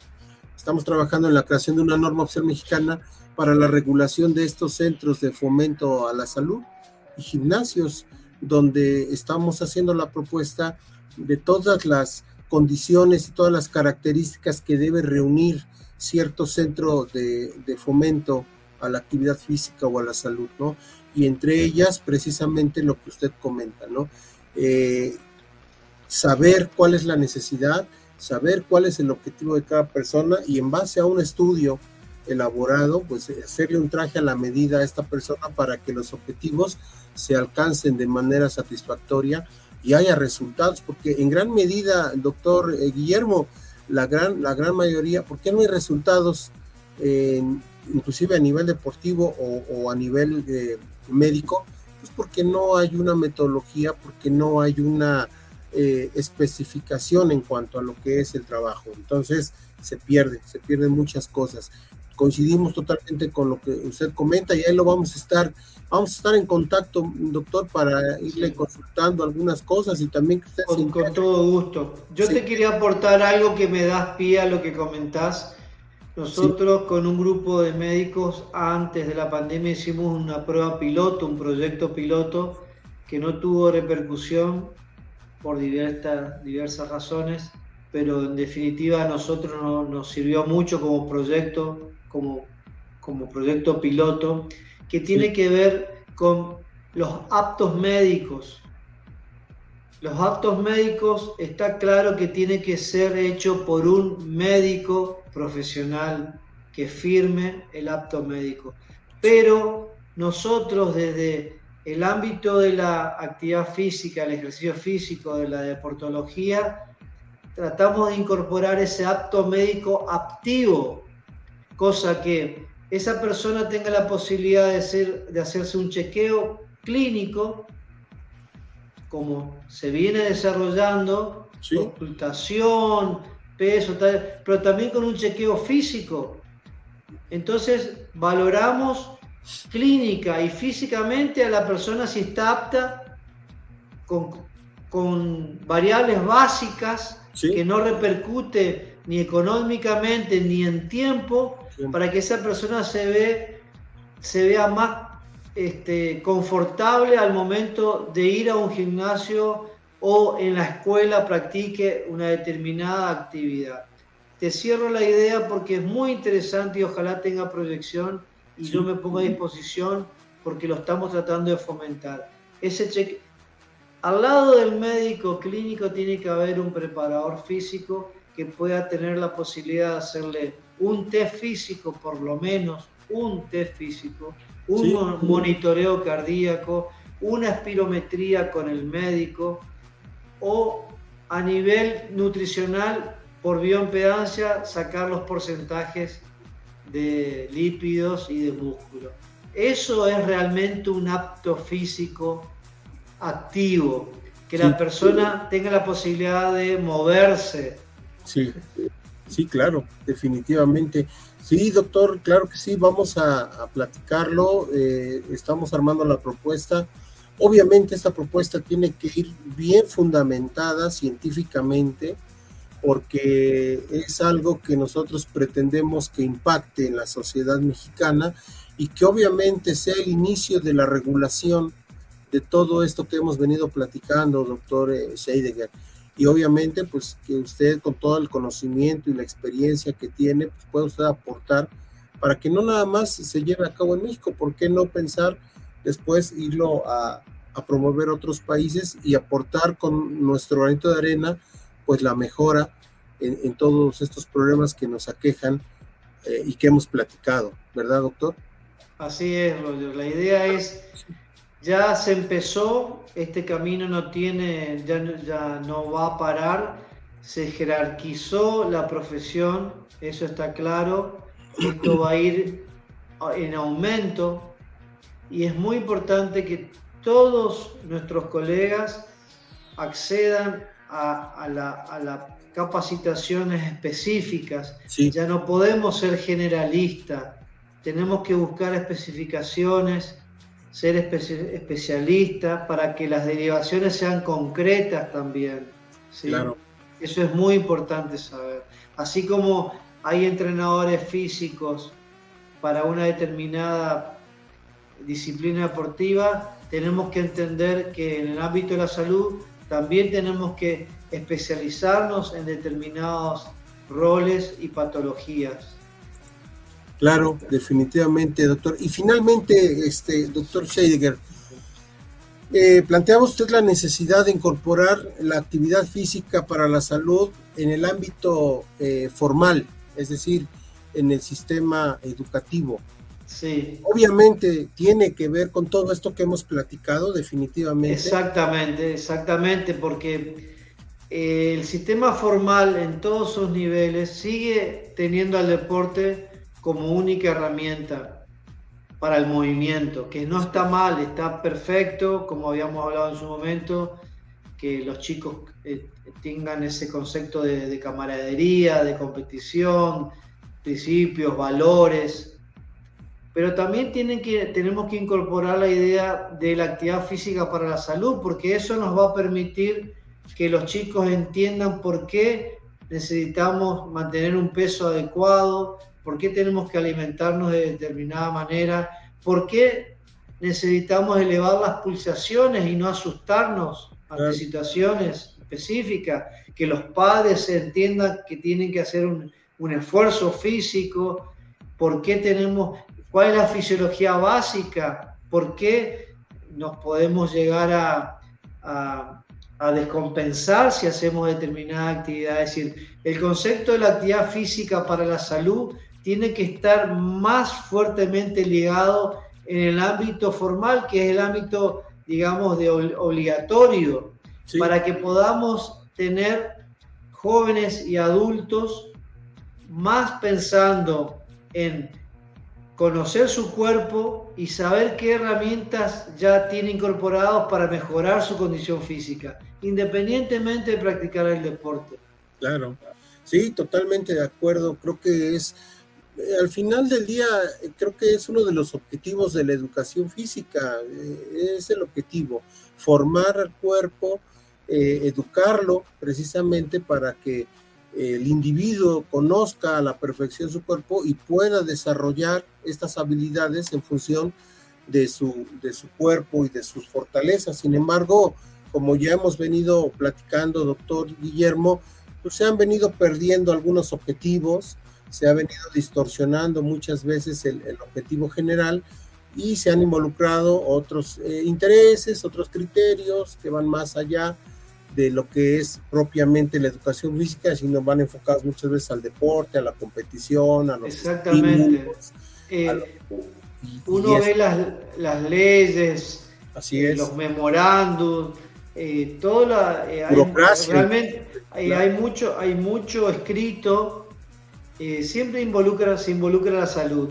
Estamos trabajando en la creación de una norma oficial mexicana para la regulación de estos centros de fomento a la salud y gimnasios, donde estamos haciendo la propuesta de todas las condiciones y todas las características que debe reunir cierto centro de, de fomento a la actividad física o a la salud, ¿no? Y entre ellas precisamente lo que usted comenta, ¿no? Eh, saber cuál es la necesidad, saber cuál es el objetivo de cada persona y en base a un estudio elaborado, pues hacerle un traje a la medida a esta persona para que los objetivos se alcancen de manera satisfactoria y haya resultados, porque en gran medida, doctor eh, Guillermo, la gran, la gran mayoría, ¿por qué no hay resultados, inclusive a nivel deportivo o, a nivel eh, médico, pues porque no hay una metodología, porque no hay una eh, especificación en cuanto a lo que es el trabajo. Entonces se pierde, se pierden muchas cosas. coincidimos totalmente con lo que usted comenta y ahí lo vamos a estar, vamos a estar en contacto, doctor, para irle consultando algunas cosas y también que usted con, con todo gusto. Yo te quería aportar algo que me das pie a lo que comentás. Nosotros con un grupo de médicos antes de la pandemia hicimos una prueba piloto, un proyecto piloto que no tuvo repercusión por diversas, diversas razones, pero en definitiva a nosotros nos sirvió mucho como proyecto, como, como proyecto piloto, que tiene que ver con los aptos médicos. Los aptos médicos está claro que tiene que ser hecho por un médico profesional que firme el apto médico. Pero nosotros desde el ámbito de la actividad física, el ejercicio físico, de la deportología, tratamos de incorporar ese apto médico activo, cosa que esa persona tenga la posibilidad de, ser, de hacerse un chequeo clínico, como se viene desarrollando, ocultación, peso, pero también con un chequeo físico. Entonces, valoramos clínica y físicamente a la persona si está apta con, con variables básicas que no repercute ni económicamente ni en tiempo para que esa persona se, ve, se vea más este, confortable al momento de ir a un gimnasio o en la escuela practique una determinada actividad. Te cierro la idea porque es muy interesante y ojalá tenga proyección y yo me pongo a disposición porque lo estamos tratando de fomentar. Ese cheque, al lado del médico clínico tiene que haber un preparador físico que pueda tener la posibilidad de hacerle un test físico, por lo menos un test físico, un monitoreo cardíaco, una espirometría con el médico, o a nivel nutricional, por bioimpedancia, sacar los porcentajes de lípidos y de músculo. Eso es realmente un apto físico activo, que la persona tenga la posibilidad de moverse. Sí, sí, claro, definitivamente. Sí, doctor, claro que sí, vamos a, platicarlo. Eh, estamos armando la propuesta Obviamente esta propuesta tiene que ir bien fundamentada científicamente porque es algo que nosotros pretendemos que impacte en la sociedad mexicana y que obviamente sea el inicio de la regulación de todo esto que hemos venido platicando, doctor eh, Scheidegger. Y obviamente, pues que usted con todo el conocimiento y la experiencia que tiene, pues pueda usted aportar para que no nada más se lleve a cabo en México, ¿por qué no pensar después irlo a, a promover otros países y aportar con nuestro granito de arena, pues la mejora en, todos estos problemas que nos aquejan eh, y que hemos platicado, ¿verdad, doctor? Así es, Roger. La idea es, ya se empezó, este camino no tiene, ya, ya no va a parar, se jerarquizó la profesión, eso está claro, esto va a ir en aumento y es muy importante que todos nuestros colegas accedan a, las capacitaciones específicas. Ya no podemos ser generalistas, tenemos que buscar especificaciones, ser especialistas para que las derivaciones sean concretas también. Claro. Eso es muy importante saber. Así como hay entrenadores físicos para una determinada disciplina deportiva, tenemos que entender que en el ámbito de la salud también tenemos que especializarnos en determinados roles y patologías. Claro, definitivamente, doctor. Y finalmente, este, doctor Scheidegger, eh, planteaba usted la necesidad de incorporar la actividad física para la salud en el ámbito eh, formal, es decir, en el sistema educativo. Sí. Obviamente tiene que ver con todo esto que hemos platicado, definitivamente. Exactamente, exactamente, porque eh, el sistema formal en todos sus niveles sigue teniendo al deporte como única herramienta para el movimiento, que no está mal, está perfecto, como habíamos hablado en su momento, que los chicos eh, tengan ese concepto de camaradería, de competición, principios, valores, pero también tienen que, tenemos que incorporar la idea de la actividad física para la salud, porque eso nos va a permitir que los chicos entiendan por qué necesitamos mantener un peso adecuado, por qué tenemos que alimentarnos de determinada manera, por qué necesitamos elevar las pulsaciones y no asustarnos ante situaciones específicas, que los padres entiendan que tienen que hacer un, un esfuerzo físico, por qué tenemos, cuál es la fisiología básica, por qué nos podemos llegar a, a, a descompensar si hacemos determinada actividad. Es decir, el concepto de la actividad física para la salud tiene que estar más fuertemente ligado en el ámbito formal, que es el ámbito, digamos, de obligatorio, para que podamos tener jóvenes y adultos más pensando en conocer su cuerpo y saber qué herramientas ya tiene incorporados para mejorar su condición física, independientemente de practicar el deporte. Claro, sí, totalmente de acuerdo. Creo que es, eh, al final del día, creo que es uno de los objetivos de la educación física, eh, es el objetivo, formar al cuerpo, eh, educarlo precisamente para que el individuo conozca a la perfección su cuerpo y pueda desarrollar estas habilidades en función de su, de su cuerpo y de sus fortalezas. Sin embargo, como ya hemos venido platicando, doctor Guillermo, pues se han venido perdiendo algunos objetivos, se ha venido distorsionando muchas veces el, objetivo general y se han involucrado otros eh, intereses, otros criterios que van más allá de lo que es propiamente la educación física, sino van enfocados muchas veces al deporte, a la competición, a los Exactamente. Eh, uno ve las, las, leyes, Así eh, los memorándum, eh, todo la, hay, realmente hay, mucho, hay mucho escrito, siempre involucra, se involucra la salud,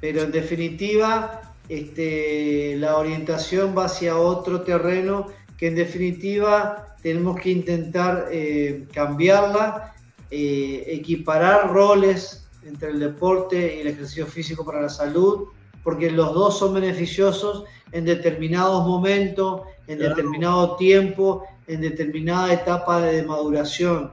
pero en definitiva este, la orientación va hacia otro terreno que en definitiva tenemos que intentar eh, cambiarla, eh, equiparar roles entre el deporte y el ejercicio físico para la salud, porque los dos son beneficiosos en determinados momentos, en determinado tiempo, en determinada etapa de maduración.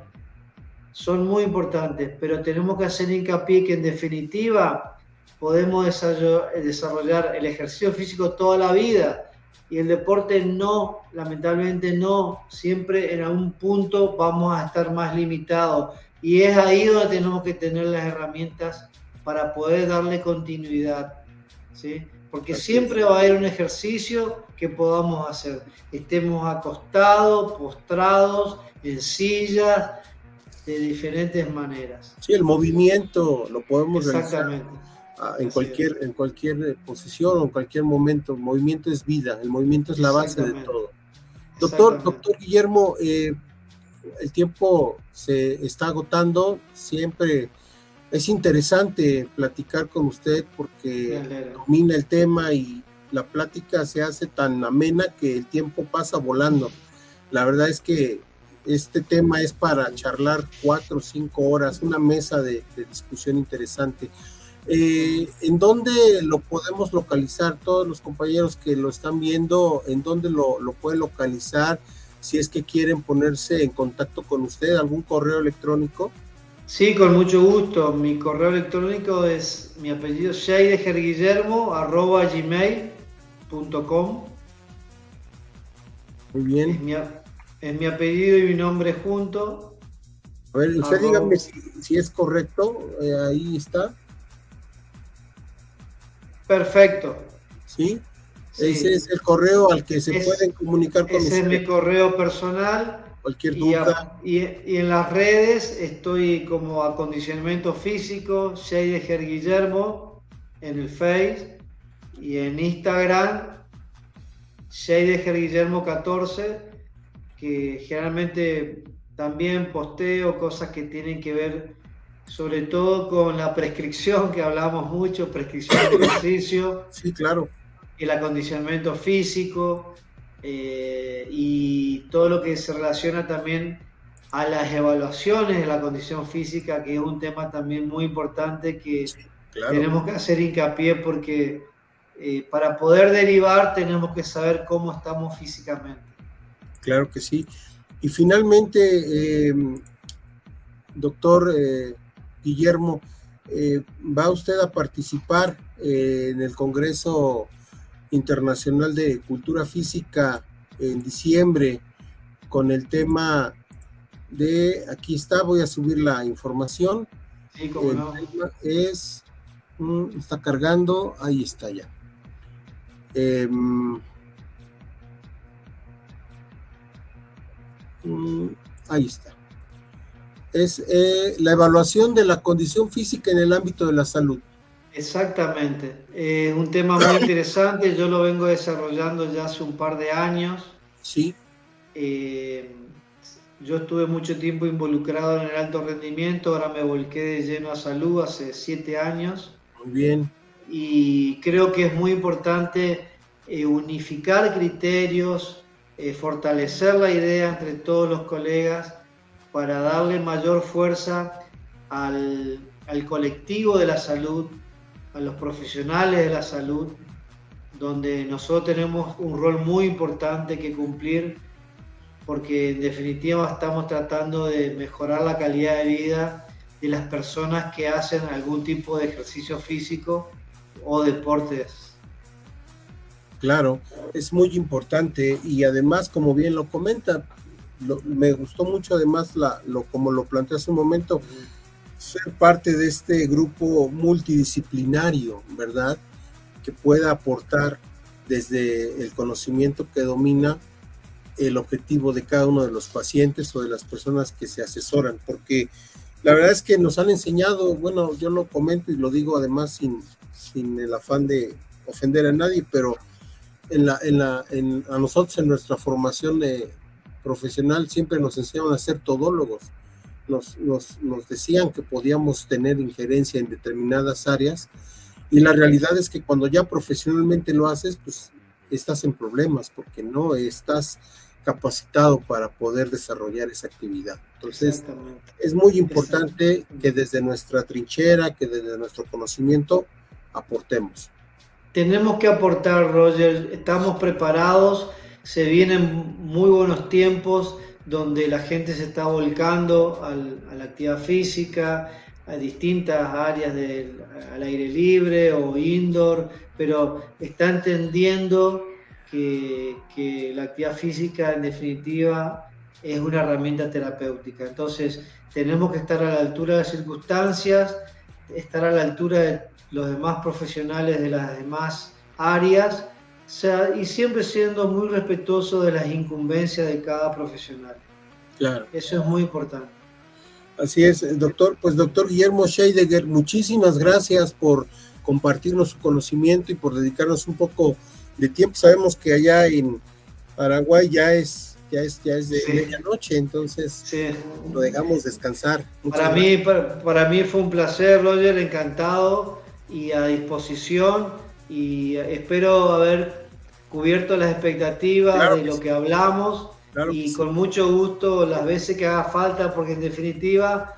Son muy importantes, pero tenemos que hacer hincapié que en definitiva podemos desarrollar el ejercicio físico toda la vida, y el deporte no, lamentablemente no, siempre en algún punto vamos a estar más limitados y es ahí donde tenemos que tener las herramientas para poder darle continuidad, ¿sí? Porque siempre va a haber un ejercicio que podamos hacer, estemos acostados, postrados, en sillas, de diferentes maneras. Sí, el movimiento lo podemos Exactamente en cualquier, en cualquier posición o en cualquier momento. El movimiento es vida, el movimiento es la base de todo. Doctor, doctor Guillermo, eh, el tiempo se está agotando, siempre es interesante platicar con usted porque domina el tema y la plática se hace tan amena que el tiempo pasa volando. La verdad es que este tema es para charlar cuatro o cinco horas, una mesa de discusión interesante. Eh, ¿En dónde lo podemos localizar? Todos los compañeros que lo están viendo, ¿en dónde lo, lo pueden localizar? Si es que quieren ponerse en contacto con usted, ¿algún correo electrónico? Sí, con mucho gusto. Mi correo electrónico es mi apellido sheidegerguillermo arroba gmail.com. Muy bien. Es mi, apellido y mi nombre junto. A ver, usted dígame si, es correcto. Eh, ahí está. Perfecto. ¿Sí? Ese es el correo al que se pueden comunicar con ese es mi correo personal. Cualquier duda. Y, en las redes estoy como acondicionamiento físico, Sheideger Guillermo, en el Face y en Instagram, Sheideger Guillermo 14, que generalmente también posteo cosas que tienen que ver sobre todo con la prescripción que hablamos mucho, prescripción de ejercicio. Sí, claro. El acondicionamiento físico eh, y todo lo que se relaciona también a las evaluaciones de la condición física, que es un tema también muy importante que tenemos que hacer hincapié porque eh, para poder derivar tenemos que saber cómo estamos físicamente. Claro que sí. Y finalmente, eh, doctor eh, Guillermo, ¿va usted a participar en el Congreso Internacional de Cultura Física en diciembre con el tema de, aquí está, voy a subir la información. Sí, cómo no. es, mm, está cargando, ahí está ya. Em, mm, ahí está. Es eh, la evaluación de la condición física en el ámbito de la salud. Exactamente. Eh, un tema muy interesante. Yo lo vengo desarrollando ya hace un par de años. Sí. Eh, yo estuve mucho tiempo involucrado en el alto rendimiento, ahora me volqué de lleno a salud hace siete años. Muy bien. Y creo que es muy importante eh, unificar criterios, eh, fortalecer la idea entre todos los colegas para darle mayor fuerza al, al colectivo de la salud, a los profesionales de la salud, donde nosotros tenemos un rol muy importante que cumplir porque en definitiva estamos tratando de mejorar la calidad de vida de las personas que hacen algún tipo de ejercicio físico o deportes. Claro, es muy importante y además, como bien lo comenta, me gustó mucho además la, lo, como lo planteé hace un momento, ser parte de este grupo multidisciplinario, ¿verdad? Que pueda aportar desde el conocimiento que domina el objetivo de cada uno de los pacientes o de las personas que se asesoran, porque la verdad es que nos han enseñado, bueno, yo lo comento y lo digo además sin, sin el afán de ofender a nadie, pero en la, en la, en, a nosotros en nuestra formación de, profesional siempre nos enseñaron a ser todólogos. Nos, nos, nos, decían que podíamos tener injerencia en determinadas áreas y la realidad es que cuando ya profesionalmente lo haces, pues estás en problemas porque no estás capacitado para poder desarrollar esa actividad. Entonces, es muy importante que desde nuestra trinchera, que desde nuestro conocimiento, aportemos. Tenemos que aportar, Roger, estamos preparados, se vienen muy buenos tiempos donde la gente se está volcando a la actividad física, a distintas áreas del al aire libre o indoor, pero está entendiendo que, la actividad física en definitiva es una herramienta terapéutica. Entonces tenemos que estar a la altura de las circunstancias, estar a la altura de los demás profesionales de las demás áreas y siempre siendo muy respetuoso de las incumbencias de cada profesional. Claro. Eso es muy importante. Así es, doctor. Pues doctor Guillermo Scheidegger, muchísimas gracias por compartirnos su conocimiento y por dedicarnos un poco de tiempo. Sabemos que allá en Paraguay ya es ya es ya es de medianoche, entonces lo dejamos descansar. para mí para, mí fue un placer, Roger, encantado y a disposición y espero haber cubierto las expectativas de lo que hablamos y con mucho gusto las veces que haga falta porque en definitiva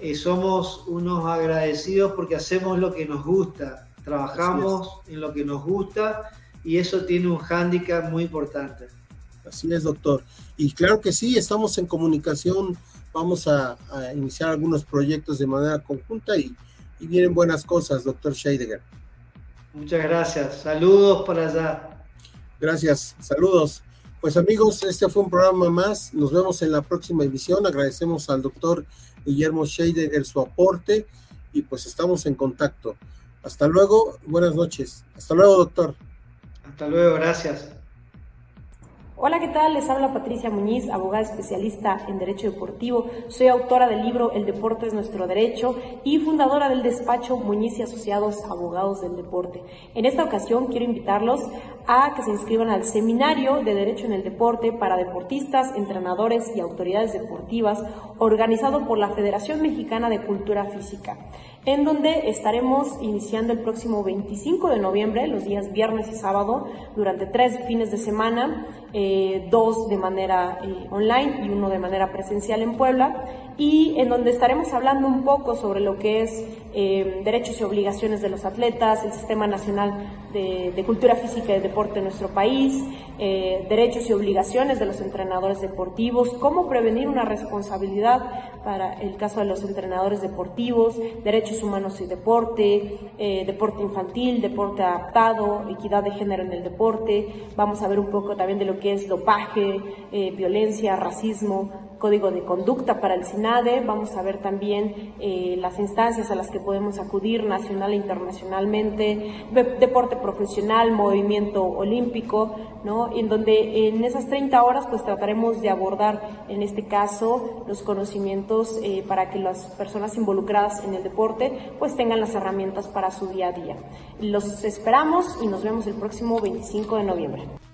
eh, somos unos agradecidos porque hacemos lo que nos gusta, trabajamos en lo que nos gusta y eso tiene un hándicap muy importante. Así es, doctor. Y claro que sí, estamos en comunicación, vamos a, iniciar algunos proyectos de manera conjunta y, y vienen buenas cosas, doctor Scheidegger. Muchas gracias. Saludos para allá. Gracias. Saludos. Pues amigos, este fue un programa más. Nos vemos en la próxima edición. Agradecemos al doctor Guillermo Scheidegger su aporte y pues estamos en contacto. Hasta luego. Buenas noches. Hasta luego, doctor. Hasta luego, gracias. Hola, ¿qué tal? Les habla Patricia Muñiz, abogada especialista en Derecho Deportivo. Soy autora del libro El Deporte es Nuestro Derecho y fundadora del despacho Muñiz y Asociados Abogados del Deporte. En esta ocasión quiero invitarlos a que se inscriban al Seminario de Derecho en el Deporte para deportistas, entrenadores y autoridades deportivas organizado por la Federación Mexicana de Cultura Física. En donde estaremos iniciando el próximo 25 de noviembre, los días viernes y sábado, durante tres fines de semana, eh, dos de manera eh, online y uno de manera presencial en Puebla, y en donde estaremos hablando un poco sobre lo que es eh, derechos y obligaciones de los atletas, el Sistema Nacional de, Cultura Física y Deporte en nuestro país, derechos y obligaciones de los entrenadores deportivos, cómo prevenir una responsabilidad para el caso de los entrenadores deportivos, derechos humanos y deporte, deporte infantil, deporte adaptado, equidad de género en el deporte, vamos a ver un poco también de lo que es dopaje, eh, violencia, racismo, código de conducta para el SINADE, vamos a ver también eh, las instancias a las que podemos acudir nacional e internacionalmente, deporte profesional, movimiento olímpico, ¿no? En donde en esas 30 horas pues trataremos de abordar en este caso los conocimientos eh, para que las personas involucradas en el deporte pues tengan las herramientas para su día a día. Los esperamos y nos vemos el próximo 25 de noviembre.